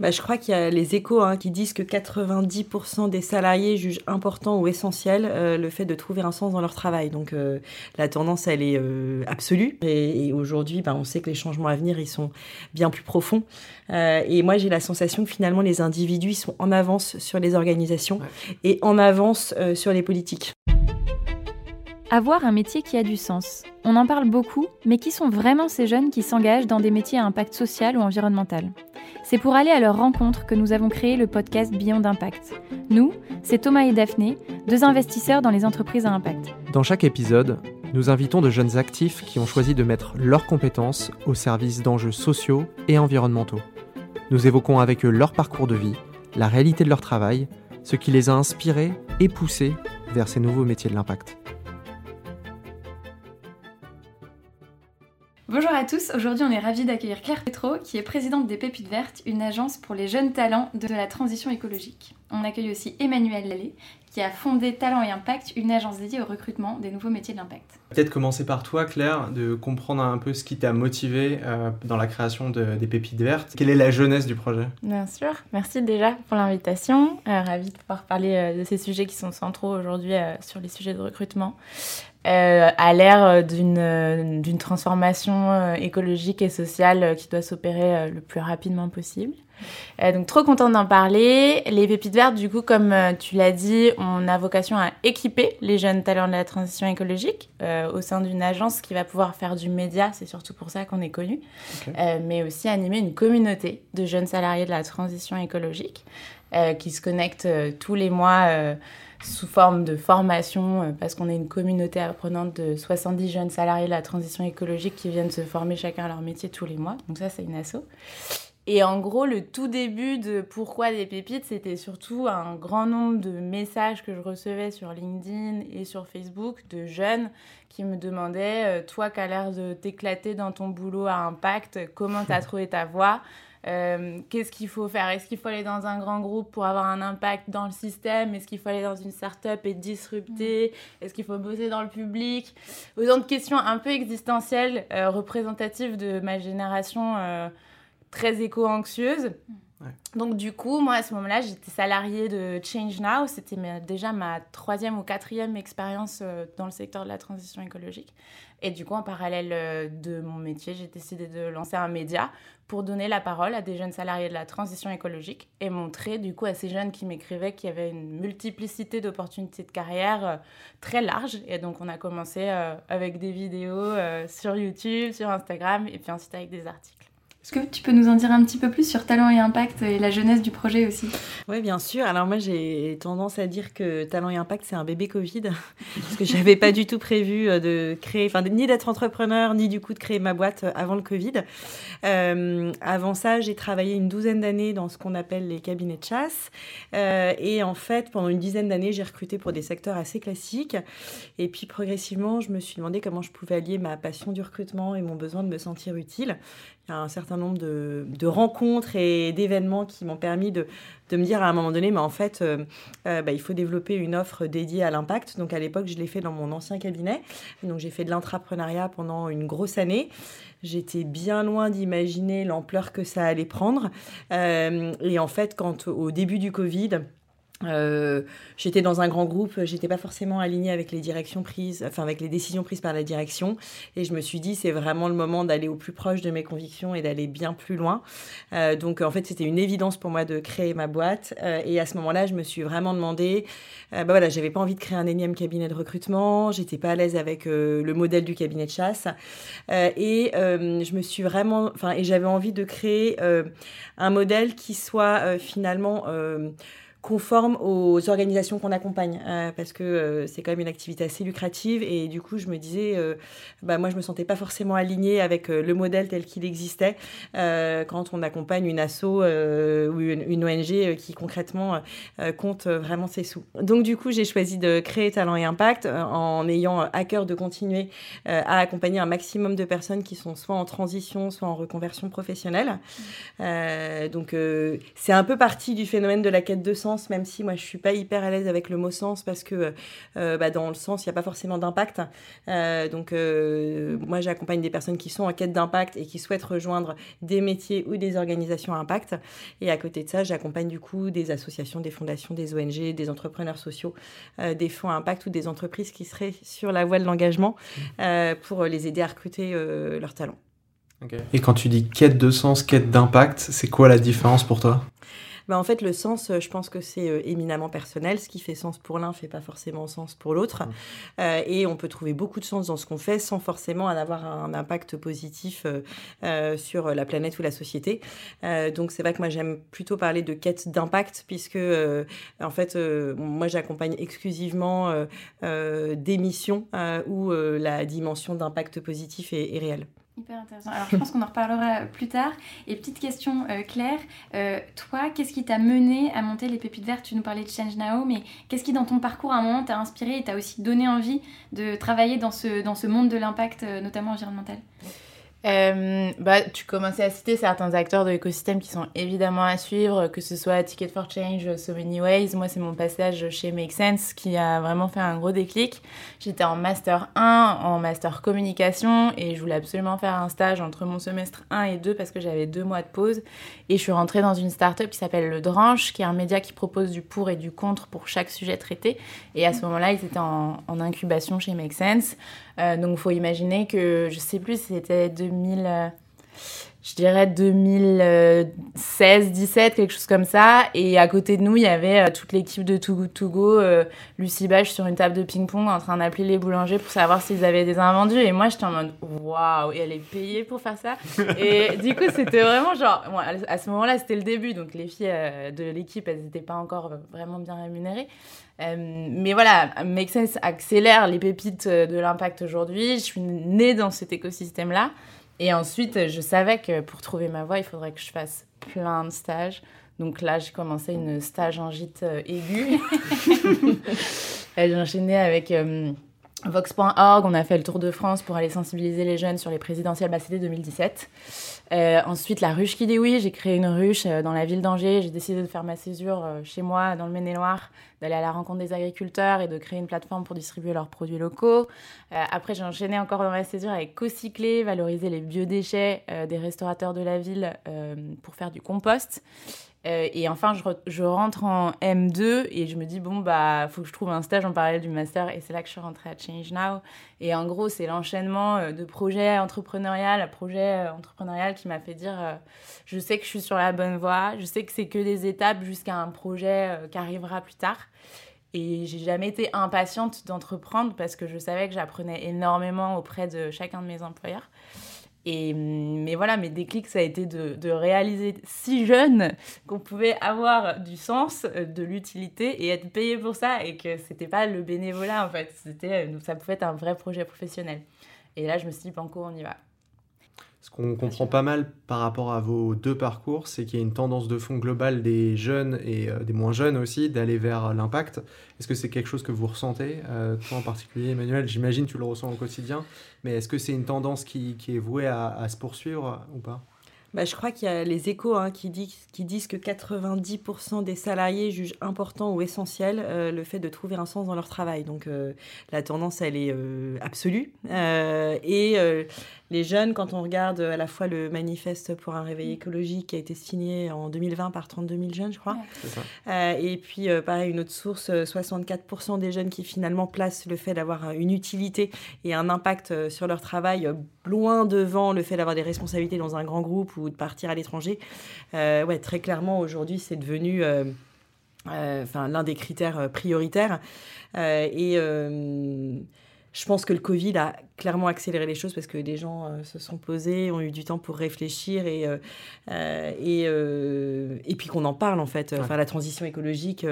bah, Je crois qu'il y a les échos hein, qui disent que 90% des salariés jugent important ou essentiel euh, le fait de trouver un sens dans leur travail. Donc euh, la tendance, elle est euh, absolue. Et, aujourd'hui, bah, on sait que les changements à venir, ils sont bien plus profonds. et moi, j'ai la sensation que finalement, les individus sont en avance sur les organisations et en avance sur les politiques. Avoir un métier qui a du sens. On en parle beaucoup, mais qui sont vraiment ces jeunes qui s'engagent dans des métiers à impact social ou environnemental? C'est pour aller à leur rencontre que nous avons créé le podcast Beyond d'Impact. Nous, c'est Thomas et Daphné, deux investisseurs dans les entreprises à impact. Dans chaque épisode, nous invitons de jeunes actifs qui ont choisi de mettre leurs compétences au service d'enjeux sociaux et environnementaux. Nous évoquons avec eux leur parcours de vie, la réalité de leur travail, ce qui les a inspirés et poussés vers ces nouveaux métiers de l'impact. Bonjour à tous, aujourd'hui on est ravis d'accueillir Claire Petro qui est présidente des Pépites Vertes, une agence pour les jeunes talents de la transition écologique. On accueille aussi Emmanuel Lallé qui a fondé Talent et Impact, une agence dédiée au recrutement des nouveaux métiers de l'impact. Peut-être commencer par toi Claire, de comprendre un peu ce qui t'a motivé euh, dans la création des Pépites Vertes. Quelle est la jeunesse du projet? Bien sûr, merci déjà pour l'invitation. Euh, ravi de pouvoir parler euh, de ces sujets qui sont centraux aujourd'hui sur les sujets de recrutement. Euh, à l'ère euh, d'une, d'une transformation euh, écologique et sociale qui doit s'opérer le plus rapidement possible. donc trop contente d'en parler. Les pépites vertes, du coup, comme tu l'as dit, on a vocation à équiper les jeunes talents de la transition écologique au sein d'une agence qui va pouvoir faire du média, c'est surtout pour ça qu'on est connu, mais aussi animer une communauté de jeunes salariés de la transition écologique qui se connectent tous les mois sous forme de formation, euh, parce qu'on est une communauté apprenante de 70 jeunes salariés de la transition écologique qui viennent se former chacun à leur métier tous les mois. Donc ça, c'est une asso. Et en gros, le tout début de Pourquoi des pépites, c'était surtout un grand nombre de messages que je recevais sur LinkedIn et sur Facebook de jeunes qui me demandaient euh, Toi qui as l'air de t'éclater dans ton boulot à impact, comment tu as trouvé ta voie? Euh, qu'est-ce qu'il faut faire? Est-ce qu'il faut aller dans un grand groupe pour avoir un impact dans le système? Est-ce qu'il faut aller dans une start-up et disrupter? Mm. Est-ce qu'il faut bosser dans le public? Autant de questions un peu existentielles, euh, représentatives de ma génération euh, très éco-anxieuse. Donc du coup, moi à ce moment-là, j'étais salariée de Change Now. C'était déjà ma troisième ou quatrième expérience dans le secteur de la transition écologique. Et du coup, en parallèle euh, de mon métier, j'ai décidé de lancer un média pour donner la parole à des jeunes salariés de la transition écologique et montrer du coup à ces jeunes qui m'écrivaient qu'il y avait une multiplicité d'opportunités de carrière euh, très large. Et donc, on a commencé euh, avec des vidéos sur YouTube, sur Instagram et puis ensuite avec des articles. Est-ce que tu peux nous en dire un petit peu plus sur Talent et Impact et la jeunesse du projet aussi? Oui, bien sûr. Alors moi, j'ai tendance à dire que Talent et Impact, c'est un bébé Covid, parce que j'avais pas du tout prévu euh, de créer, enfin, ni d'être entrepreneur, ni du coup de créer ma boîte euh, avant le Covid. Euh, avant ça, j'ai travaillé une douzaine d'années dans ce qu'on appelle les cabinets de chasse. et en fait, pendant une dizaine d'années, j'ai recruté pour des secteurs assez classiques. Et puis progressivement, je me suis demandé comment je pouvais allier ma passion du recrutement et mon besoin de me sentir utile. Il y a un certain nombre de, rencontres et d'événements qui m'ont permis de, me dire à un moment donné, mais en fait, euh, euh, bah, il faut développer une offre dédiée à l'impact. Donc à l'époque, je l'ai fait dans mon ancien cabinet. Donc j'ai fait de l'intrapreneuriat pendant une grosse année. J'étais bien loin d'imaginer l'ampleur que ça allait prendre. Euh, et en fait, quand au début du Covid, euh, j'étais dans un grand groupe, j'étais pas forcément alignée avec les directions prises, enfin avec les décisions prises par la direction, et je me suis dit c'est vraiment le moment d'aller au plus proche de mes convictions et d'aller bien plus loin. Euh, donc en fait c'était une évidence pour moi de créer ma boîte, euh, et à ce moment-là je me suis vraiment demandé, bah voilà j'avais pas envie de créer un énième cabinet de recrutement, j'étais pas à l'aise avec le modèle du cabinet de chasse, et je me suis vraiment, enfin et j'avais envie de créer un modèle qui soit finalement conforme aux organisations qu'on accompagne, euh, parce que euh, c'est quand même une activité assez lucrative. Et du coup, je me disais, euh, bah, moi, je me sentais pas forcément alignée avec le modèle tel qu'il existait quand on accompagne une asso ou une, ONG qui concrètement compte vraiment ses sous. Donc, du coup, j'ai choisi de créer Talent et Impact en ayant à cœur de continuer à accompagner un maximum de personnes qui sont soit en transition, soit en reconversion professionnelle. donc, c'est un peu parti du phénomène de la quête de sens sens, même si moi je suis pas hyper à l'aise avec le mot sens parce que bah, dans le sens il n'y a pas forcément d'impact. donc moi j'accompagne des personnes qui sont en quête d'impact et qui souhaitent rejoindre des métiers ou des organisations à impact. Et à côté de ça, j'accompagne du coup des associations, des fondations, des ONG, des entrepreneurs sociaux, des fonds à impact ou des entreprises qui seraient sur la voie de l'engagement mmh. pour les aider à recruter leurs talents. Et quand tu dis quête de sens, quête d'impact, c'est quoi la différence pour toi? Bah, en fait, le sens, euh, je pense que c'est euh, éminemment personnel. Ce qui fait sens pour l'un fait pas forcément sens pour l'autre. Mmh. Euh, et on peut trouver beaucoup de sens dans ce qu'on fait sans forcément en avoir un impact positif sur la planète ou la société. donc c'est vrai que moi j'aime plutôt parler de quête d'impact puisque en fait moi j'accompagne exclusivement des missions où la dimension d'impact positif est réelle. Hyper intéressant. Alors, je pense qu'on en reparlera plus tard. Et petite question, euh, Claire, euh, toi, qu'est-ce qui t'a mené à monter les pépites vertes? Tu nous parlais de Change Now, mais qu'est-ce qui, dans ton parcours, à un moment, t'a inspiré et t'a aussi donné envie de travailler dans ce, dans ce monde de l'impact, euh, notamment environnemental? Euh, bah, tu commençais à citer certains acteurs de l'écosystème qui sont évidemment à suivre, que ce soit Ticket for Change, So Many Ways. Moi, c'est mon passage chez Make Sense qui a vraiment fait un gros déclic. J'étais en Master 1, en Master Communication, et je voulais absolument faire un stage entre mon semestre 1 et 2 parce que j'avais deux mois de pause. Et je suis rentrée dans une start-up qui s'appelle Le Dranche, qui est un média qui propose du pour et du contre pour chaque sujet traité. Et à ce moment-là, ils étaient en, en incubation chez Make Sense. Euh, donc, il faut imaginer que, je sais plus, c'était 2000, euh, je dirais 2016, 17, quelque chose comme ça. Et à côté de nous, il y avait euh, toute l'équipe de Too Good To Go, Lucie Bach sur une table de ping-pong en train d'appeler les boulangers pour savoir s'ils avaient des invendus. Et moi, j'étais en mode, waouh, et elle est payée pour faire ça. et du coup, c'était vraiment genre, à ce moment-là, c'était le début. Donc, les filles de l'équipe, elles n'étaient pas encore vraiment bien rémunérées. Euh, mais voilà, Make Sense accélère les pépites de l'impact aujourd'hui. Je suis née dans cet écosystème-là. Et ensuite, je savais que pour trouver ma voie, il faudrait que je fasse plein de stages. Donc là, j'ai commencé une stage en gîte aiguë. j'ai enchaîné avec euh, Vox.org. On a fait le tour de France pour aller sensibiliser les jeunes sur les présidentielles. Bah, c'était 2017. Euh, ensuite, la ruche qui dit oui, j'ai créé une ruche euh, dans la ville d'Angers. J'ai décidé de faire ma césure euh, chez moi, dans le Maine-et-Loire, d'aller à la rencontre des agriculteurs et de créer une plateforme pour distribuer leurs produits locaux. après, j'ai enchaîné encore dans ma césure avec Cocycler, valoriser les biodéchets des restaurateurs de la ville pour faire du compost. Euh, et enfin, je, rentre en M2 et je me dis, bon, bah, faut que je trouve un stage en parallèle du master. Et c'est là que je suis rentrée à Change Now. Et en gros, c'est l'enchaînement euh, de projets entrepreneurial projet euh, entrepreneurial qui m'a fait dire, je sais que je suis sur la bonne voie, je sais que c'est que des étapes jusqu'à un projet qui arrivera plus tard. Et j'ai jamais été impatiente d'entreprendre parce que je savais que j'apprenais énormément auprès de chacun de mes employeurs. Et, mais voilà, mes déclics, ça a été de, de réaliser si jeune qu'on pouvait avoir du sens, euh, de l'utilité et être payé pour ça et que c'était pas le bénévolat en fait, c'était, euh, ça pouvait être un vrai projet professionnel. Et là, je me suis dit, Banco, on y va. Ce qu'on comprend pas mal par rapport à vos deux parcours, c'est qu'il y a une tendance de fond globale des jeunes et euh, des moins jeunes aussi d'aller vers l'impact. Est-ce que c'est quelque chose que vous ressentez, euh, toi en particulier, Emmanuel? J'imagine que tu le ressens au quotidien, mais est-ce que c'est une tendance qui, qui est vouée à, à se poursuivre ou pas? Bah, je crois qu'il y a les échos hein, qui, qui, disent que 90% des salariés jugent important ou essentiel euh, le fait de trouver un sens dans leur travail. Donc la tendance, elle est absolue. et les jeunes, quand on regarde à la fois le manifeste pour un réveil écologique qui a été signé en 2020 par 32 000 jeunes, je crois, euh, et puis euh, pareil, une autre source, 64% euh, des jeunes qui finalement placent le fait d'avoir une utilité et un impact sur leur travail loin devant le fait d'avoir des responsabilités dans un grand groupe ou de partir à l'étranger. ouais, très clairement, aujourd'hui, c'est devenu enfin, l'un des critères prioritaires. et je pense que le Covid a clairement accéléré les choses parce que des gens euh, se sont posés, ont eu du temps pour réfléchir et, euh, euh, et, et puis qu'on en parle en fait. Enfin, la transition écologique,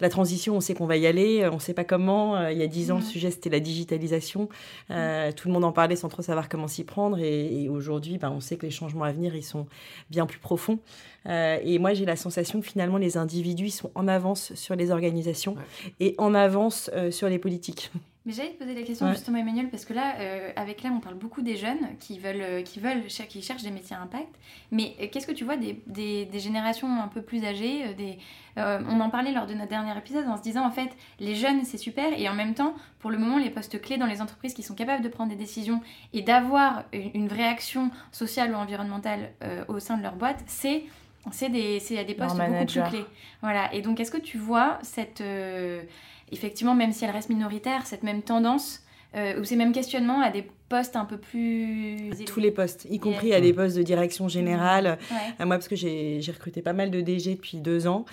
la transition, on sait qu'on va y aller, on ne sait pas comment. il y a dix ans, le sujet c'était la digitalisation. tout le monde en parlait sans trop savoir comment s'y prendre et, aujourd'hui, ben, on sait que les changements à venir, ils sont bien plus profonds. et moi, j'ai la sensation que finalement, les individus sont en avance sur les organisations et en avance sur les politiques. Mais j'allais te poser la question justement Emmanuel parce que là euh, avec là on parle beaucoup des jeunes qui veulent euh, qui veulent qui cherchent des métiers à impact mais euh, qu'est-ce que tu vois des, des, des, générations un peu plus âgées des on en parlait lors de notre dernier épisode en se disant en fait les jeunes c'est super et en même temps pour le moment les postes clés dans les entreprises qui sont capables de prendre des décisions et d'avoir une, vraie action sociale ou environnementale au sein de leur boîte c'est c'est des, des postes beaucoup plus clés. Voilà. Et donc, est-ce que tu vois cette, effectivement, même si elle reste minoritaire, cette même tendance euh, ou ces mêmes questionnements à des postes un peu plus... Tous les postes, y compris à des postes de direction générale. Euh, moi, parce que j'ai recruté pas mal de DG depuis deux ans.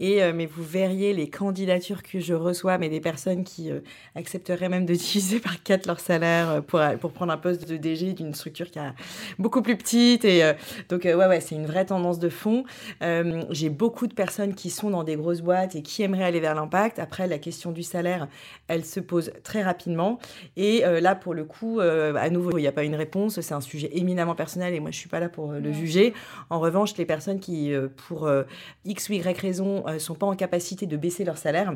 Et, euh, mais vous verriez les candidatures que je reçois, mais des personnes qui euh, accepteraient même de diviser par quatre leur salaire pour, pour prendre un poste de DG d'une structure qui est beaucoup plus petite. Et donc, ouais, ouais, c'est une vraie tendance de fond. j'ai beaucoup de personnes qui sont dans des grosses boîtes et qui aimeraient aller vers l'impact. Après, la question du salaire, elle se pose très rapidement. Et là, pour le coup, à nouveau, il n'y a pas une réponse, c'est un sujet éminemment personnel et moi je suis pas là pour euh, le juger. En revanche, les personnes qui, euh, pour X ou Y raison, sont pas en capacité de baisser leur salaire,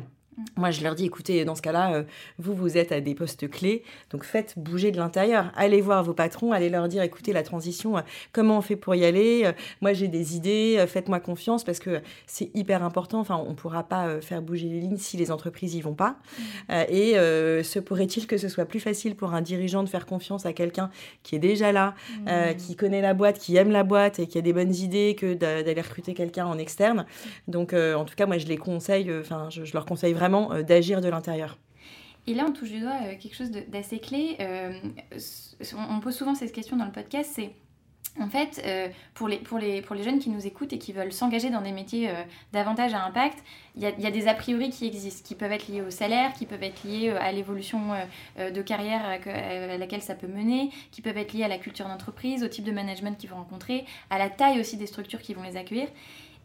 moi, je leur dis, écoutez, dans ce cas-là, euh, vous, vous êtes à des postes clés, donc faites bouger de l'intérieur. Allez voir vos patrons, allez leur dire, écoutez, la transition, euh, comment on fait pour y aller euh, Moi, j'ai des idées, faites-moi confiance, parce que c'est hyper important. Enfin, on ne pourra pas faire bouger les lignes si les entreprises y vont pas. Mmh. et se pourrait-il que ce soit plus facile pour un dirigeant de faire confiance à quelqu'un qui est déjà là, mmh. qui connaît la boîte, qui aime la boîte et qui a des bonnes idées que d'aller recruter quelqu'un en externe. Donc, en tout cas, moi, je les conseille, enfin, je, je leur conseille vraiment euh, d'agir de l'intérieur. Et là, on touche du doigt euh, quelque chose d'assez clé. Euh, on pose souvent cette question dans le podcast, c'est en fait, pour, les, pour, les, pour les jeunes qui nous écoutent et qui veulent s'engager dans des métiers davantage à impact, il y, a, y, a, des a priori qui existent, qui peuvent être liés au salaire, qui peuvent être liés à l'évolution de carrière à, laquelle ça peut mener, qui peuvent être liés à la culture d'entreprise, au type de management qu'ils vont rencontrer, à la taille aussi des structures qui vont les accueillir.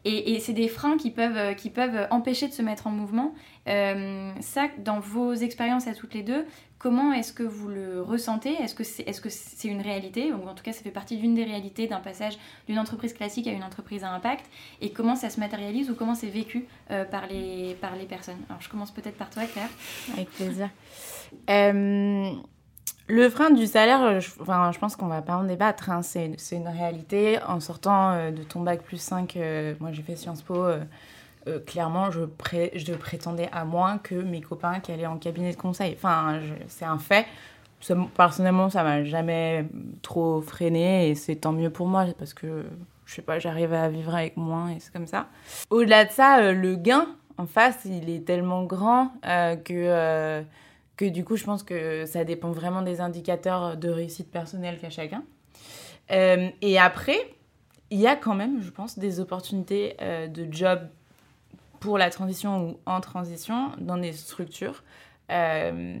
Et, c'est des freins qui peuvent, euh, qui peuvent empêcher de se mettre en mouvement. Euh, ça, dans vos expériences à toutes les deux, comment est-ce que vous le ressentez? Est-ce que c'est est -ce une réalité? En tout cas, ça fait partie d'une des réalités d'un passage d'une entreprise classique à une entreprise à impact Et comment ça se matérialise ou comment c'est vécu euh, par, les, par les personnes? Alors, je commence peut-être par toi, Claire. Avec plaisir. Le frein du salaire, je, enfin, je pense qu'on va pas en débattre. Hein. C'est, une réalité. En sortant euh, de ton bac plus 5, euh, moi j'ai fait Sciences Po, euh, clairement, je, je, prétendais à moins que mes copains qui allaient en cabinet de conseil. Enfin, c'est un fait. personnellement, ça m'a jamais trop freiné et c'est tant mieux pour moi parce que, je sais pas, j'arrive à vivre avec moins et c'est comme ça. Au-delà de ça, le gain en face, il est tellement grand que que du coup, je pense que ça dépend vraiment des indicateurs de réussite personnelle qu'a chacun. Euh, et après, il y a quand même, je pense, des opportunités euh, de job pour la transition ou en transition dans des structures euh,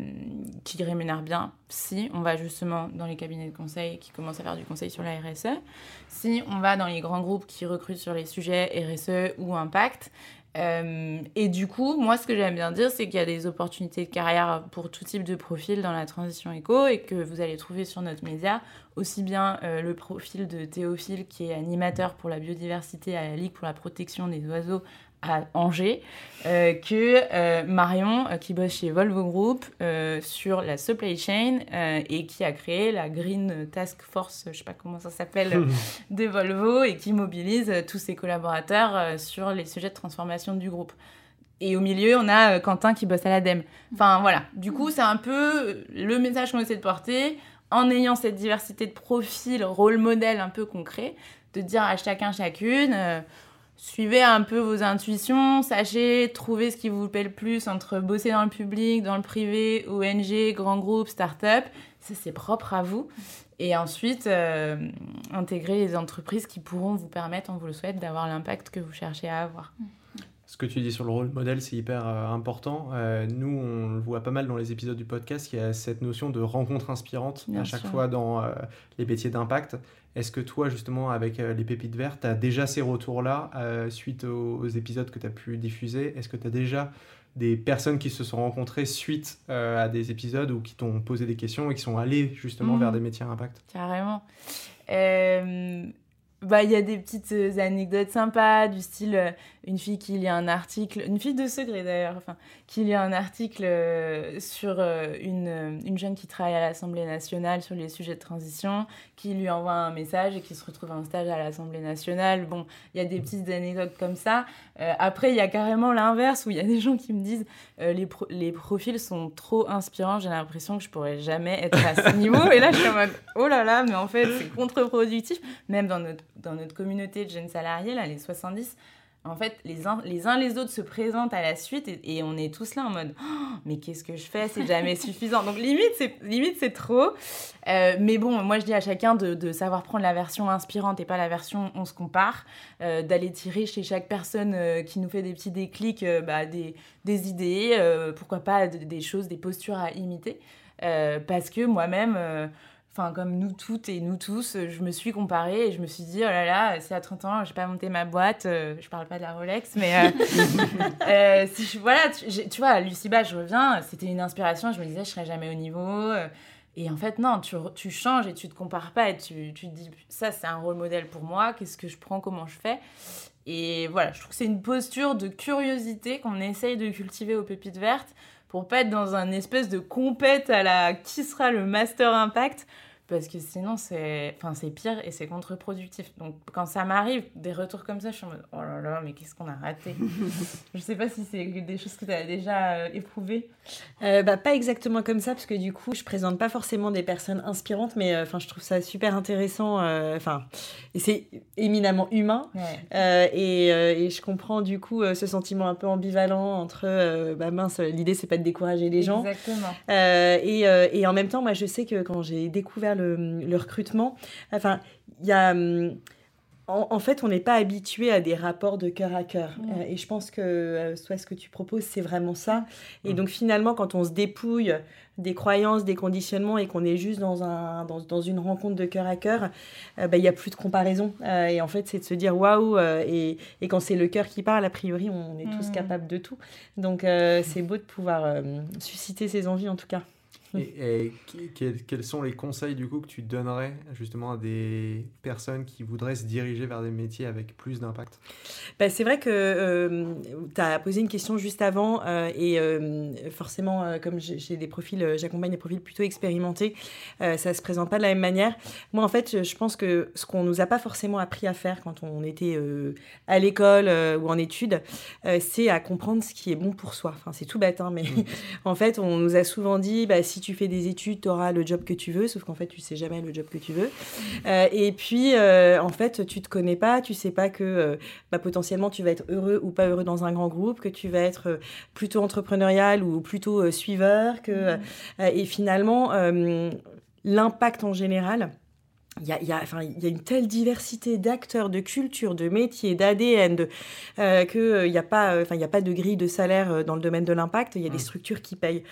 qui rémunèrent bien si on va justement dans les cabinets de conseil qui commencent à faire du conseil sur la RSE, si on va dans les grands groupes qui recrutent sur les sujets RSE ou impact, euh, et du coup, moi, ce que j'aime bien dire, c'est qu'il y a des opportunités de carrière pour tout type de profil dans la transition éco et que vous allez trouver sur notre média aussi bien euh, le profil de Théophile, qui est animateur pour la biodiversité à la Ligue pour la protection des oiseaux à Angers, euh, que euh, Marion, euh, qui bosse chez Volvo Group sur la supply chain et qui a créé la Green Task Force, je sais pas comment ça s'appelle, de Volvo et qui mobilise tous ses collaborateurs sur les sujets de transformation du groupe. Et au milieu, on a Quentin qui bosse à l'ADEME. Enfin voilà, du coup, c'est un peu le message qu'on essaie de porter en ayant cette diversité de profils, rôle modèle un peu concret, de dire à chacun, chacune suivez un peu vos intuitions, sachez trouver ce qui vous plaît le plus entre bosser dans le public, dans le privé, ONG, grands groupes, start-up. Ça, c'est propre à vous. Et ensuite, euh, intégrer les entreprises qui pourront vous permettre, on vous le souhaite, d'avoir l'impact que vous cherchez à avoir. Ce que tu dis sur le rôle modèle, c'est hyper euh, important. Euh, nous, on le voit pas mal dans les épisodes du podcast, il y a cette notion de rencontre inspirante à chaque fois dans les métiers d'impact. Est-ce que toi, justement, avec euh, les pépites vertes, tu as déjà ces retours-là euh, suite aux, épisodes que tu as pu diffuser? Est-ce que tu as déjà des personnes qui se sont rencontrées suite euh, à des épisodes ou qui t'ont posé des questions et qui sont allées justement vers mmh. des métiers à impact Carrément. Bah, il y a des petites euh, anecdotes sympas, du style euh, une fille qui lit un article, une fille de secret d'ailleurs, enfin, qui lit un article euh, sur une, une jeune qui travaille à l'Assemblée nationale sur les sujets de transition, qui lui envoie un message et qui se retrouve en stage à l'Assemblée nationale. Bon, il y a des petites anecdotes comme ça. après, il y a carrément l'inverse où il y a des gens qui me disent les, les profils sont trop inspirants, j'ai l'impression que je pourrais jamais être à ce niveau. Et là, je suis en mode oh là là, mais en fait, c'est contre-productif, même dans notre dans notre communauté de jeunes salariés, là, les 70, en fait, les uns les, uns, les autres se présentent à la suite et, on est tous là en mode oh, mais qu'est-ce que je fais? C'est jamais suffisant. Donc, limite, c'est, limite, c'est trop. Euh, mais bon, moi, je dis à chacun de, de, savoir prendre la version inspirante et pas la version on se compare, euh, d'aller tirer chez chaque personne euh, qui nous fait des petits déclics, bah, des, des, idées, pourquoi pas des choses, des postures à imiter. parce que moi-même enfin comme nous toutes et nous tous, euh, je me suis comparée et je me suis dit, oh là là, si à 30 ans, j'ai pas monté ma boîte, euh, je parle pas de la Rolex, mais euh, si je, voilà, tu, tu vois, Lucie Bach, je reviens, c'était une inspiration, je me disais, je serais jamais au niveau. et en fait, non, tu, tu, changes et tu te compares pas et tu, tu te dis, ça, c'est un rôle modèle pour moi, qu'est-ce que je prends, comment je fais. Et voilà, je trouve que c'est une posture de curiosité qu'on essaye de cultiver aux pépites vertes pour pas être dans un espèce de compète à la qui sera le master impact parce que sinon c'est enfin c'est pire et c'est contre-productif. Donc quand ça m'arrive des retours comme ça je suis en mode oh là là mais qu'est-ce qu'on a raté? Je sais pas si c'est des choses que tu as déjà euh, éprouvées. Euh, bah pas exactement comme ça parce que du coup je présente pas forcément des personnes inspirantes mais euh, enfin je trouve ça super intéressant enfin et c'est éminemment humain. Et, et, je comprends du coup ce sentiment un peu ambivalent entre bah mince l'idée c'est pas de décourager les gens. Exactement. Et, et en même temps moi je sais que quand j'ai découvert le, recrutement. Enfin, il y a. Hum, en, fait, on n'est pas habitué à des rapports de cœur à cœur. Euh, et je pense que euh, soit ce que tu proposes, c'est vraiment ça. Et donc finalement, quand on se dépouille des croyances, des conditionnements et qu'on est juste dans, un, dans, dans une rencontre de cœur à cœur, euh, bah, il n'y a plus de comparaison. et en fait, c'est de se dire waouh. et, et, quand c'est le cœur qui parle, a priori, on est tous capables de tout. Donc c'est beau de pouvoir susciter ces envies en tout cas. Et, quels, sont les conseils du coup que tu donnerais justement à des personnes qui voudraient se diriger vers des métiers avec plus d'impact? Bah, C'est vrai que euh, tu as posé une question juste avant euh, et euh, forcément comme j'ai des profils, j'accompagne des profils plutôt expérimentés, ça se présente pas de la même manière. Moi en fait je pense que ce qu'on nous a pas forcément appris à faire quand on était à l'école ou en études, c'est à comprendre ce qui est bon pour soi. Enfin c'est tout bête hein, mais mmh. en fait on nous a souvent dit bah, si tu fais des études, tu auras le job que tu veux, sauf qu'en fait, tu sais jamais le job que tu veux. Euh, et puis, euh, en fait, tu te connais pas, tu sais pas que euh, bah, potentiellement tu vas être heureux ou pas heureux dans un grand groupe, que tu vas être plutôt entrepreneurial ou plutôt suiveur, que mmh. et finalement l'impact en général il y, a, il, y a, enfin, il y a une telle diversité d'acteurs, de cultures, de métiers, d'ADN, euh, qu'il euh, n'y a, pas, euh, enfin, il y a pas de grille de salaire euh, dans le domaine de l'impact. Il y a des mmh. structures qui payent,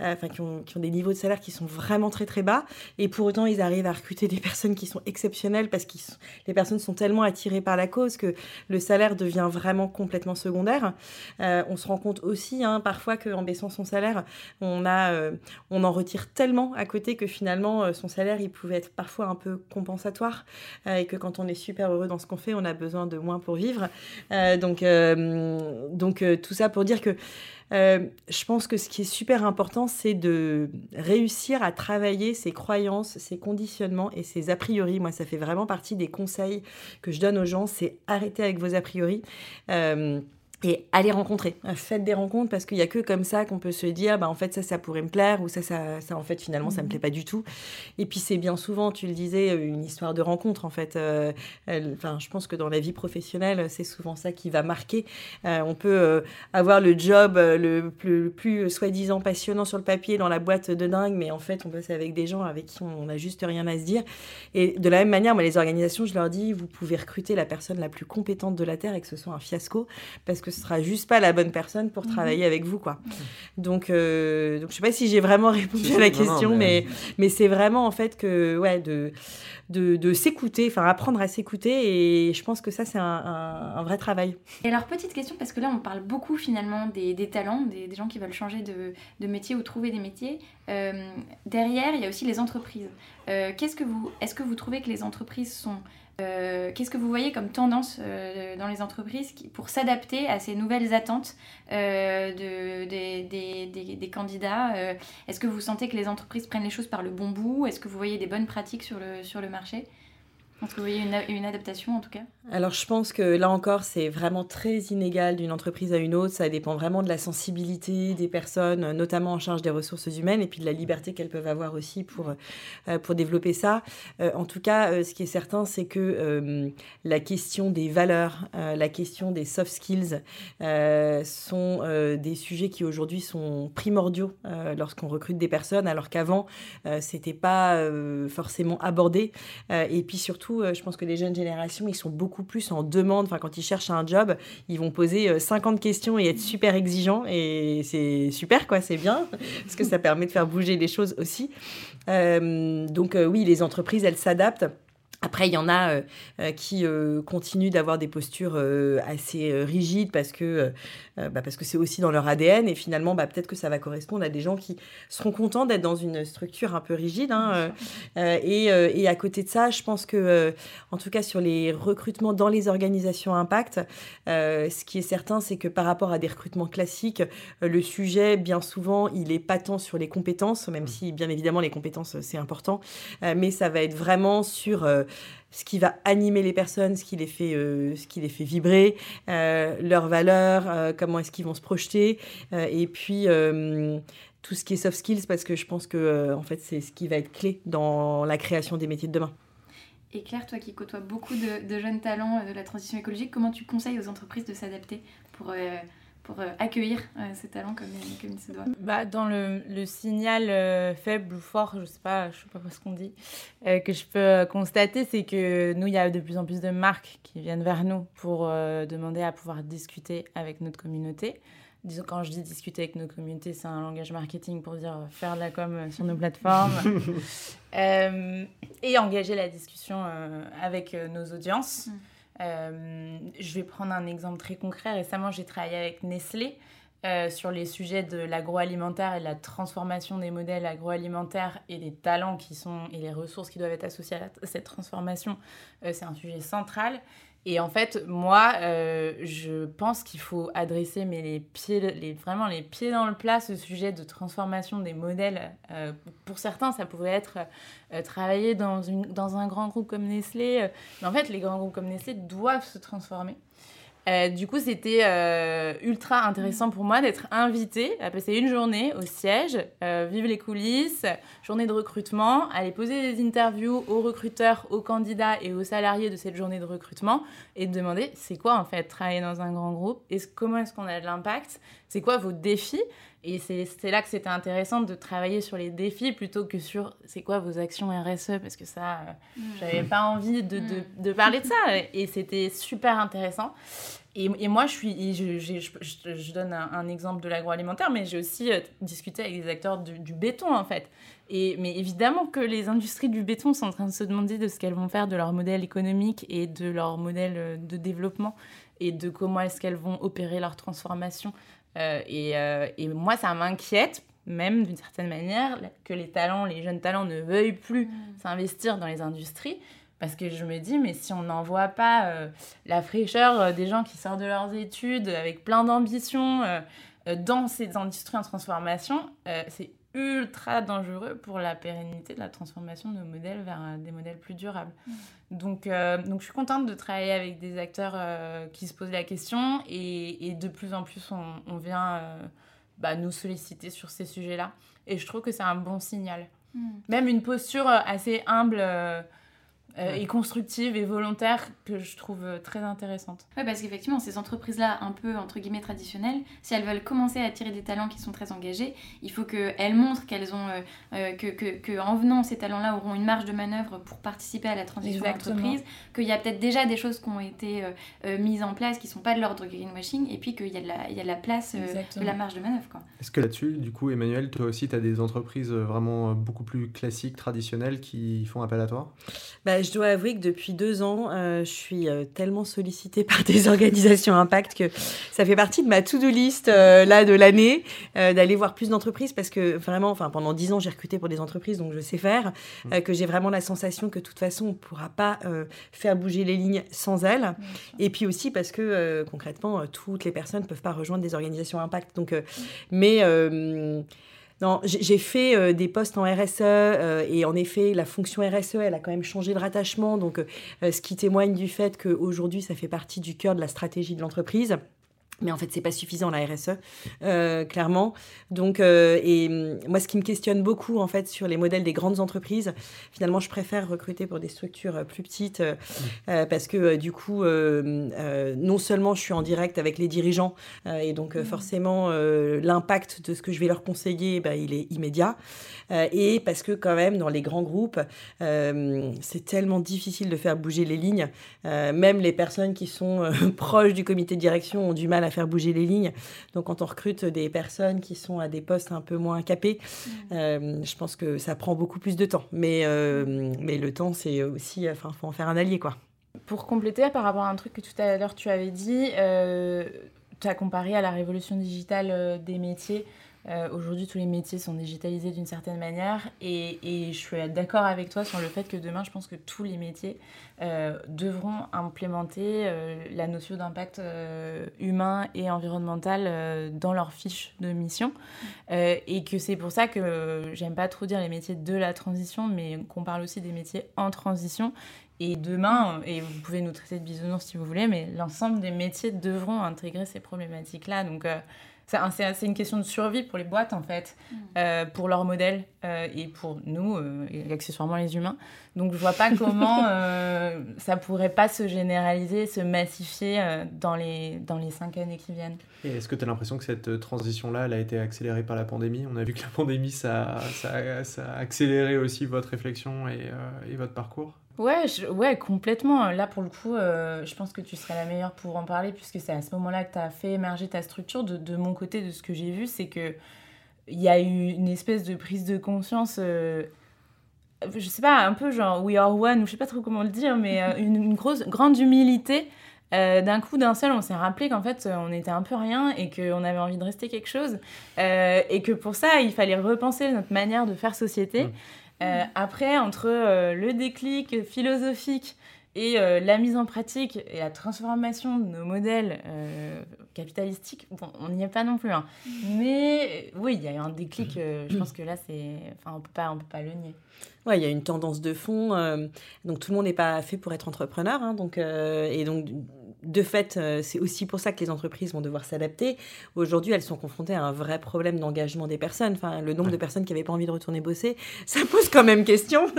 enfin, qui, ont, qui, ont, des niveaux de salaire qui sont vraiment très très bas. Et pour autant, ils arrivent à recruter des personnes qui sont exceptionnelles parce que les personnes sont tellement attirées par la cause que le salaire devient vraiment complètement secondaire. on se rend compte aussi hein, parfois qu'en baissant son salaire, on, a, on en retire tellement à côté que finalement, son salaire, il pouvait être parfois un peu compensatoire euh, et que quand on est super heureux dans ce qu'on fait, on a besoin de moins pour vivre. Euh, donc, euh, donc tout ça pour dire que je pense que ce qui est super important, c'est de réussir à travailler ses croyances, ses conditionnements et ses a priori. Moi, ça fait vraiment partie des conseils que je donne aux gens, c'est arrêter avec vos a priori et aller rencontrer. Faites des rencontres parce qu'il n'y a que comme ça qu'on peut se dire, bah, en fait, ça, ça pourrait me plaire ou ça, ça, ça en fait, finalement, ça me plaît pas du tout. Et puis, c'est bien souvent, tu le disais, une histoire de rencontre, en fait. Euh, enfin, je pense que dans la vie professionnelle, c'est souvent ça qui va marquer. Euh, on peut euh, avoir le job le plus, plus soi-disant passionnant sur le papier dans la boîte de dingue, mais en fait, on bosse avec des gens avec qui on n'a juste rien à se dire. Et de la même manière, moi, les organisations, je leur dis, vous pouvez recruter la personne la plus compétente de la Terre et que ce soit un fiasco parce que ce sera juste pas la bonne personne pour mhm. travailler avec vous, quoi. Donc, euh, donc je sais pas si j'ai vraiment répondu à la question, mais, mais, c'est vraiment en fait que, ouais, de, de, de s'écouter, enfin apprendre à s'écouter, et je pense que ça c'est un, un, vrai travail. Et alors petite question, parce que là on parle beaucoup finalement des, des talents, des, des, gens qui veulent changer de, de, métier ou trouver des métiers. Euh, derrière, il y a aussi les entreprises. Euh, qu'est-ce que vous, est-ce que vous trouvez que les entreprises sont Qu'est-ce que vous voyez comme tendance dans les entreprises pour s'adapter à ces nouvelles attentes de, des, candidats Est-ce que vous sentez que les entreprises prennent les choses par le bon bout? Est-ce que vous voyez des bonnes pratiques sur le marché? Que vous voyez une, une, adaptation en tout cas Alors je pense que là encore c'est vraiment très inégal d'une entreprise à une autre. Ça dépend vraiment de la sensibilité des personnes, notamment en charge des ressources humaines et puis de la liberté qu'elles peuvent avoir aussi pour, euh, pour développer ça. Euh, en tout cas, euh, ce qui est certain c'est que la question des valeurs, la question des soft skills sont des sujets qui aujourd'hui sont primordiaux lorsqu'on recrute des personnes alors qu'avant c'était pas forcément abordé. et puis surtout euh, je pense que les jeunes générations, ils sont beaucoup plus en demande. Quand ils cherchent un job, ils vont poser 50 euh, questions et être super exigeants. Et c'est super, quoi, c'est bien, parce que ça permet de faire bouger les choses aussi. Euh, donc oui, les entreprises, elles s'adaptent. Après, il y en a qui continuent d'avoir des postures assez rigides parce que euh, bah, parce que c'est aussi dans leur ADN et finalement bah, peut-être que ça va correspondre à des gens qui seront contents d'être dans une structure un peu rigide. Hein, euh, euh, et, et, à côté de ça, je pense que en tout cas sur les recrutements dans les organisations impact, ce qui est certain, c'est que par rapport à des recrutements classiques, le sujet bien souvent il est pas tant sur les compétences, même mmh. si bien évidemment les compétences c'est important, mais ça va être vraiment sur ce qui va animer les personnes, ce qui les fait, euh, ce qui les fait vibrer, euh, leurs valeurs, euh, comment est-ce qu'ils vont se projeter, et puis tout ce qui est soft skills, parce que je pense que en fait c'est ce qui va être clé dans la création des métiers de demain. Et Claire, toi qui côtoies beaucoup de, de jeunes talents de la transition écologique, comment tu conseilles aux entreprises de s'adapter pour pour euh, accueillir euh, ces talents comme, comme, il se doit bah, Dans le, le signal euh, faible ou fort, je sais pas, je sais pas ce qu'on dit, que je peux constater, c'est que nous, il y a de plus en plus de marques qui viennent vers nous pour demander à pouvoir discuter avec notre communauté. Disons, quand je dis discuter avec nos communautés, c'est un langage marketing pour dire faire de la com sur nos plateformes et engager la discussion avec nos audiences. Euh, je vais prendre un exemple très concret. Récemment, j'ai travaillé avec Nestlé euh, sur les sujets de l'agroalimentaire et de la transformation des modèles agroalimentaires et les talents qui sont et les ressources qui doivent être associées à cette transformation. Euh, c'est un sujet central. Et en fait, moi, euh, je pense qu'il faut adresser mais les pieds, vraiment les pieds dans le plat ce sujet de transformation des modèles. Euh, pour certains, ça pouvait être euh, travailler dans, une, dans un grand groupe comme Nestlé. mais en fait, les grands groupes comme Nestlé doivent se transformer. Euh, du coup, c'était euh, ultra intéressant pour moi d'être invitée à passer une journée au siège, euh, vivre les coulisses, journée de recrutement, aller poser des interviews aux recruteurs, aux candidats et aux salariés de cette journée de recrutement et de demander c'est quoi en fait travailler dans un grand groupe? Et comment est-ce qu'on a de l'impact, c'est quoi vos défis? Et c'est là que c'était intéressant de travailler sur les défis plutôt que sur c'est quoi vos actions RSE, parce que ça, mmh. j'avais pas envie de, de, de, parler de ça. Et c'était super intéressant. Et, et, moi, je, suis, je, je, je donne un, exemple de l'agroalimentaire, mais j'ai aussi euh, discuté avec des acteurs du, du, béton, en fait. Et, mais évidemment que les industries du béton sont en train de se demander de ce qu'elles vont faire de leur modèle économique et de leur modèle euh, de développement et de comment est-ce qu'elles vont opérer leur transformation et, euh, et, moi, ça m'inquiète, même d'une certaine manière, que les talents, les jeunes talents ne veuillent plus mm. s'investir dans les industries. Parce que je me dis, mais si on n'envoie pas euh, la fraîcheur des gens qui sortent de leurs études avec plein d'ambition dans ces industries en transformation, c'est ultra dangereux pour la pérennité de la transformation de nos modèles vers euh, des modèles plus durables. Mm. Donc, euh, donc je suis contente de travailler avec des acteurs euh, qui se posent la question et, et de plus en plus on, on vient bah, nous solliciter sur ces sujets-là. Et je trouve que c'est un bon signal. Mm. Même une posture assez humble euh, et constructive et volontaire que je trouve euh, très intéressante. Oui, parce qu'effectivement, ces entreprises-là, un peu entre guillemets traditionnelles, si elles veulent commencer à attirer des talents qui sont très engagés, il faut qu'elles montrent qu'elles ont, euh, que, que, que, en venant, ces talents-là auront une marge de manœuvre pour participer à la transition d'entreprise, qu'il y a peut-être déjà des choses qui ont été mises en place qui ne sont pas de l'ordre greenwashing, et puis qu'il y, a de la, il y a la place de la marge de manœuvre. Est-ce que là-dessus, du coup, Emmanuel, toi aussi, tu as des entreprises vraiment beaucoup plus classiques, traditionnelles qui font appel à toi? Bah, je dois avouer que depuis deux ans, euh, je suis euh, tellement sollicitée par des organisations impact que ça fait partie de ma to-do list euh, là de l'année d'aller voir plus d'entreprises parce que vraiment, enfin pendant dix ans, j'ai recruté pour des entreprises donc je sais faire, mmh. que j'ai vraiment la sensation que de toute façon, on ne pourra pas faire bouger les lignes sans elles. Et puis aussi parce que concrètement, toutes les personnes ne peuvent pas rejoindre des organisations impact. Donc, mais j'ai fait euh, des postes en RSE euh, et en effet, la fonction RSE, elle a quand même changé de rattachement, donc euh, ce qui témoigne du fait qu'aujourd'hui, ça fait partie du cœur de la stratégie de l'entreprise. Mais en fait, c'est pas suffisant la RSE, euh, clairement. Donc, euh, et mm, moi, ce qui me questionne beaucoup en fait sur les modèles des grandes entreprises, finalement, je préfère recruter pour des structures euh, plus petites mmh. parce que du coup, non seulement je suis en direct avec les dirigeants et donc mmh. forcément l'impact de ce que je vais leur conseiller, bah, il est immédiat. et parce que quand même, dans les grands groupes, c'est tellement difficile de faire bouger les lignes. même les personnes qui sont proches du comité de direction ont du mal à faire bouger les lignes. Donc quand on recrute des personnes qui sont à des postes un peu moins capés, euh, je pense que ça prend beaucoup plus de temps. Mais, euh, mais le temps, c'est aussi, enfin, faut en faire un allié, quoi. Pour compléter, par rapport à un truc que tout à l'heure tu avais dit, euh, tu as comparé à la révolution digitale des métiers. Euh, aujourd'hui, tous les métiers sont digitalisés d'une certaine manière et, je suis d'accord avec toi sur le fait que demain, je pense que tous les métiers euh, devront implémenter euh, la notion d'impact humain et environnemental dans leur fiche de mission et que c'est pour ça que j'aime pas trop dire les métiers de la transition, mais qu'on parle aussi des métiers en transition et demain, et vous pouvez nous traiter de bisounours si vous voulez, mais l'ensemble des métiers devront intégrer ces problématiques-là. Donc, c'est une question de survie pour les boîtes, en fait, mm. euh, pour leur modèle euh, et pour nous, euh, et accessoirement les humains. Donc, je vois pas comment ça pourrait pas se généraliser, se massifier dans, les, dans les cinq années qui viennent. Et est-ce que tu as l'impression que cette transition-là, elle a été accélérée par la pandémie? On a vu que la pandémie, ça, ça, ça a accéléré aussi votre réflexion et, et votre parcours? Ouais, ouais, complètement. Là, pour le coup, euh, je pense que tu serais la meilleure pour en parler, puisque c'est à ce moment-là que tu as fait émerger ta structure. De, de mon côté, de ce que j'ai vu, c'est que il y a eu une espèce de prise de conscience, euh, je sais pas, un peu genre We are one, ou je sais pas trop comment le dire, mais euh, une, grosse, grande humilité. d'un coup, d'un seul, on s'est rappelé qu'en fait, on était un peu rien et qu'on avait envie de rester quelque chose. et que pour ça, il fallait repenser notre manière de faire société. Mmh. Euh, après, entre euh, le déclic philosophique et euh, la mise en pratique et la transformation de nos modèles capitalistiques, bon, on n'y est pas non plus. Hein. Mm. Mais oui, il y a eu un déclic, je pense que là, c'est... Enfin, on peut pas, on peut pas le nier. Ouais, il y a une tendance de fond. donc tout le monde n'est pas fait pour être entrepreneur. Hein, donc, et donc de fait, euh, c'est aussi pour ça que les entreprises vont devoir s'adapter. Aujourd'hui, elles sont confrontées à un vrai problème d'engagement des personnes. Enfin, le nombre de personnes qui n'avaient pas envie de retourner bosser, ça pose quand même question.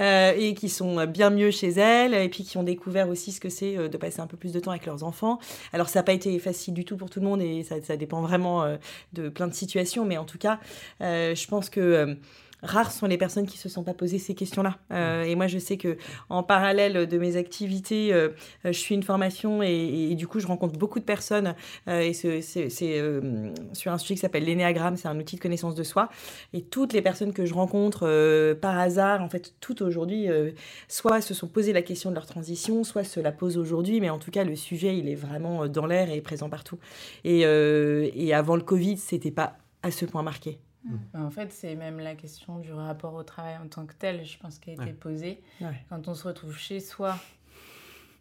Euh, et qui sont bien mieux chez elles, et puis qui ont découvert aussi ce que c'est euh, de passer un peu plus de temps avec leurs enfants. Alors, ça n'a pas été facile du tout pour tout le monde, et ça, ça dépend vraiment de plein de situations. Mais en tout cas, je pense que rares sont les personnes qui se sont pas posées ces questions-là. Euh, et moi, je sais que en parallèle de mes activités, euh, je suis une formation et, du coup, je rencontre beaucoup de personnes. Euh, et c'est sur un sujet qui s'appelle l'énéagramme, c'est un outil de connaissance de soi. Et toutes les personnes que je rencontre par hasard, en fait, toutes aujourd'hui, soit se sont posées la question de leur transition, soit se la posent aujourd'hui. Mais en tout cas, le sujet, il est vraiment dans l'air et présent partout. Et, et avant le Covid, c'était pas à ce point marqué. Mm. En fait, c'est même la question du rapport au travail en tant que tel, je pense, qui a été posée. Quand on se retrouve chez soi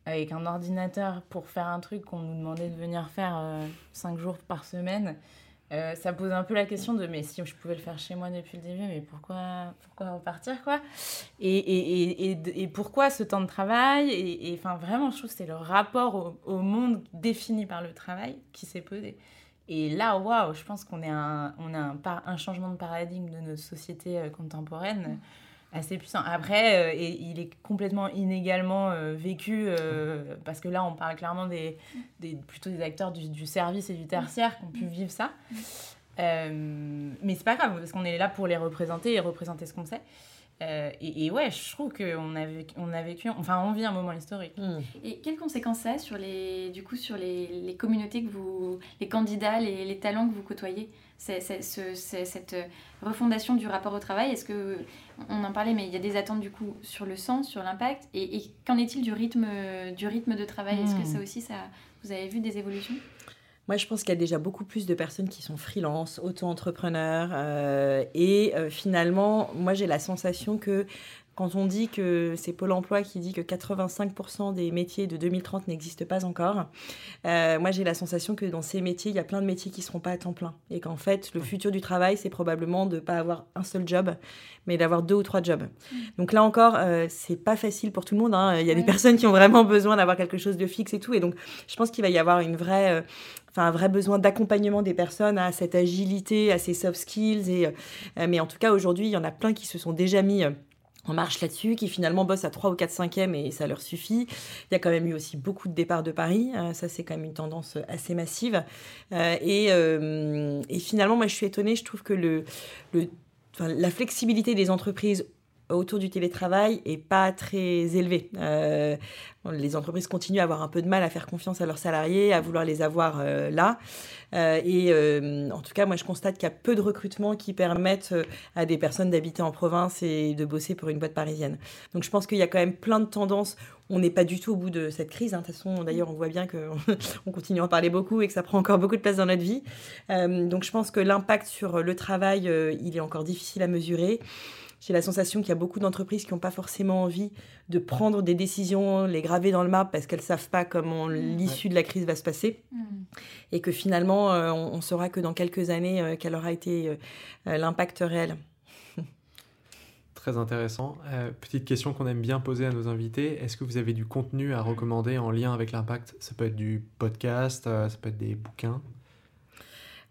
avec un ordinateur pour faire un truc qu'on nous demandait de venir faire euh, cinq jours par semaine, euh, ça pose un peu la question de mais si je pouvais le faire chez moi depuis le début, mais pourquoi, pourquoi repartir quoi? Et, et, et, et, pourquoi ce temps de travail? Et enfin, vraiment, je trouve que c'est le rapport au, au monde défini par le travail qui s'est posé. Et là, waouh, je pense qu'on est un, on a un, un, changement de paradigme de notre société euh, contemporaine assez puissant. Après, euh, et, il est complètement inégalement euh, vécu parce que là, on parle clairement des, des plutôt des acteurs du, du, service et du tertiaire qui ont pu vivre ça. mais c'est pas grave parce qu'on est là pour les représenter et représenter ce qu'on sait. Et, ouais, je trouve qu'on a, vécu, on a vécu, enfin, on vit un moment historique. Hmm. Et quelles conséquences ça a sur les, du coup, sur les, les communautés que vous, les candidats, les, les talents que vous côtoyez? C'est, cette refondation du rapport au travail, est-ce que, on en parlait, mais il y a des attentes du coup sur le sens, sur l'impact, et, qu'en est-il du rythme, du rythme de travail? Est-ce que hmm. ça aussi, ça, vous avez vu des évolutions? Moi, je pense qu'il y a déjà beaucoup plus de personnes qui sont freelance, auto-entrepreneurs. Euh, et euh, finalement, moi, j'ai la sensation que quand on dit que c'est Pôle emploi qui dit que 85% des métiers de 2030 n'existent pas encore, euh, moi j'ai la sensation que dans ces métiers, il y a plein de métiers qui ne seront pas à temps plein. Et qu'en fait, le futur du travail, c'est probablement de ne pas avoir un seul job, mais d'avoir deux ou trois jobs. Mm. Donc là encore, euh, c'est pas facile pour tout le monde. Hein. Il y a des personnes qui ont vraiment besoin d'avoir quelque chose de fixe et tout. Et donc, je pense qu'il va y avoir une vraie. Euh, enfin un vrai besoin d'accompagnement des personnes à cette agilité, à ces soft skills. Et, mais en tout cas, aujourd'hui, il y en a plein qui se sont déjà mis en marche là-dessus, qui finalement bossent à 3 ou 4 5e et ça leur suffit. Il y a quand même eu aussi beaucoup de départs de Paris, euh, ça c'est quand même une tendance assez massive. Euh, et, euh, et, finalement, moi je suis étonnée, je trouve que le la flexibilité des entreprises autour du télétravail est pas très élevé. Euh, les entreprises continuent à avoir un peu de mal à faire confiance à leurs salariés, à vouloir les avoir euh, là. Euh, et en tout cas, moi, je constate qu'il y a peu de recrutements qui permettent à des personnes d'habiter en province et de bosser pour une boîte parisienne. Donc, je pense qu'il y a quand même plein de tendances. On n'est pas du tout au bout de cette crise. Hein. De toute façon, d'ailleurs, on voit bien qu'on continue à en parler beaucoup et que ça prend encore beaucoup de place dans notre vie. donc, je pense que l'impact sur le travail, il est encore difficile à mesurer j'ai la sensation qu'il y a beaucoup d'entreprises qui n'ont pas forcément envie de prendre des décisions, les graver dans le marbre parce qu'elles ne savent pas comment mmh. l'issue de la crise va se passer. Mmh. Et que finalement, euh, on, saura que dans quelques années, euh, quel aura été euh, l'impact réel. Très intéressant. petite question qu'on aime bien poser à nos invités. Est-ce que vous avez du contenu à recommander en lien avec l'impact? Ça peut être du podcast, ça peut être des bouquins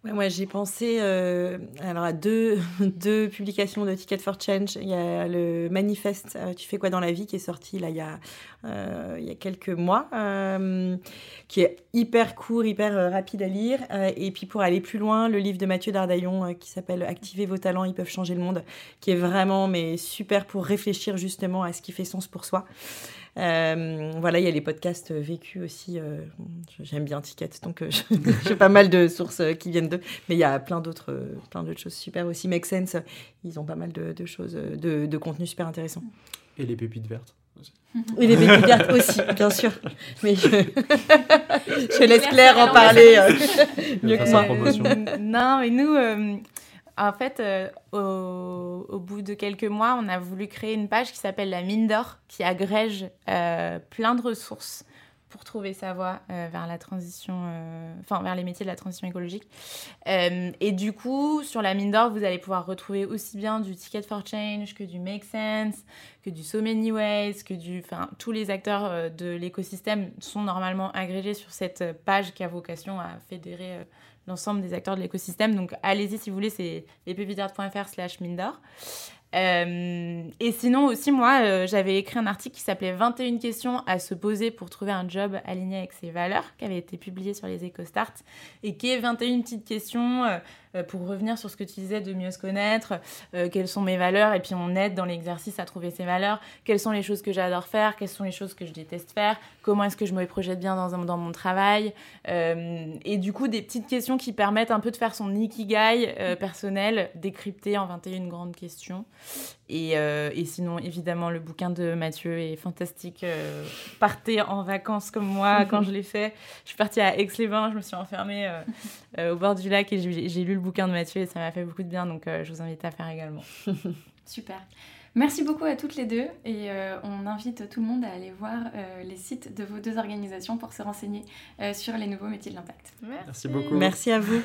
moi, j'ai pensé euh, alors à deux, deux publications de Ticket for Change. Il y a le manifeste euh, Tu fais quoi dans la vie qui est sorti là, il, y a, euh, il y a quelques mois, qui est hyper court, hyper rapide à lire. et puis pour aller plus loin, le livre de Mathieu Dardaillon qui s'appelle Activez vos talents, ils peuvent changer le monde, qui est vraiment mais super pour réfléchir justement à ce qui fait sens pour soi. Euh, voilà, il y a les podcasts vécus aussi. Euh, j'aime bien Ticket, donc euh, j'ai pas mal de sources qui viennent d'eux. Mais il y a plein d'autres, plein d'autres choses super aussi. Make Sense, ils ont pas mal de, choses, de, de contenu super intéressant. Et les pépites vertes. Et les pépites vertes aussi, bien sûr. Mais je, je laisse Claire en parler mieux que moi. Non, mais nous, en fait, euh, au, bout de quelques mois, on a voulu créer une page qui s'appelle la mine d'or, qui agrège euh, plein de ressources pour trouver sa voie euh, vers la transition, enfin vers les métiers de la transition écologique. et du coup, sur la mine d'or, vous allez pouvoir retrouver aussi bien du Ticket for Change que du Make Sense, que du So Many Ways, que du, enfin tous les acteurs de l'écosystème sont normalement agrégés sur cette page qui a vocation à fédérer l'ensemble des acteurs de l'écosystème. Donc allez-y si vous voulez, c'est lespepitards.fr slash mindor. Euh, et sinon aussi, moi, euh, j'avais écrit un article qui s'appelait 21 questions à se poser pour trouver un job aligné avec ses valeurs, qui avait été publié sur les EcoStart, et qui est 21 petites questions euh, pour revenir sur ce que tu disais de mieux se connaître, euh, quelles sont mes valeurs, et puis on aide dans l'exercice à trouver ses valeurs, quelles sont les choses que j'adore faire, quelles sont les choses que je déteste faire, comment est-ce que je me projette bien dans, dans mon travail, euh, et du coup des petites questions qui permettent un peu de faire son ikigai personnel, décrypté en 21 grandes questions. Et, et, sinon, évidemment, le bouquin de Mathieu est fantastique. partez en vacances comme moi quand je l'ai fait. Je suis partie à Aix-les-Bains, je me suis enfermée au bord du lac et j'ai lu le bouquin de Mathieu et ça m'a fait beaucoup de bien, donc euh, je vous invite à faire également. Super. Merci beaucoup à toutes les deux et euh, on invite tout le monde à aller voir euh, les sites de vos deux organisations pour se renseigner sur les nouveaux métiers de l'impact. Merci beaucoup. Merci à vous.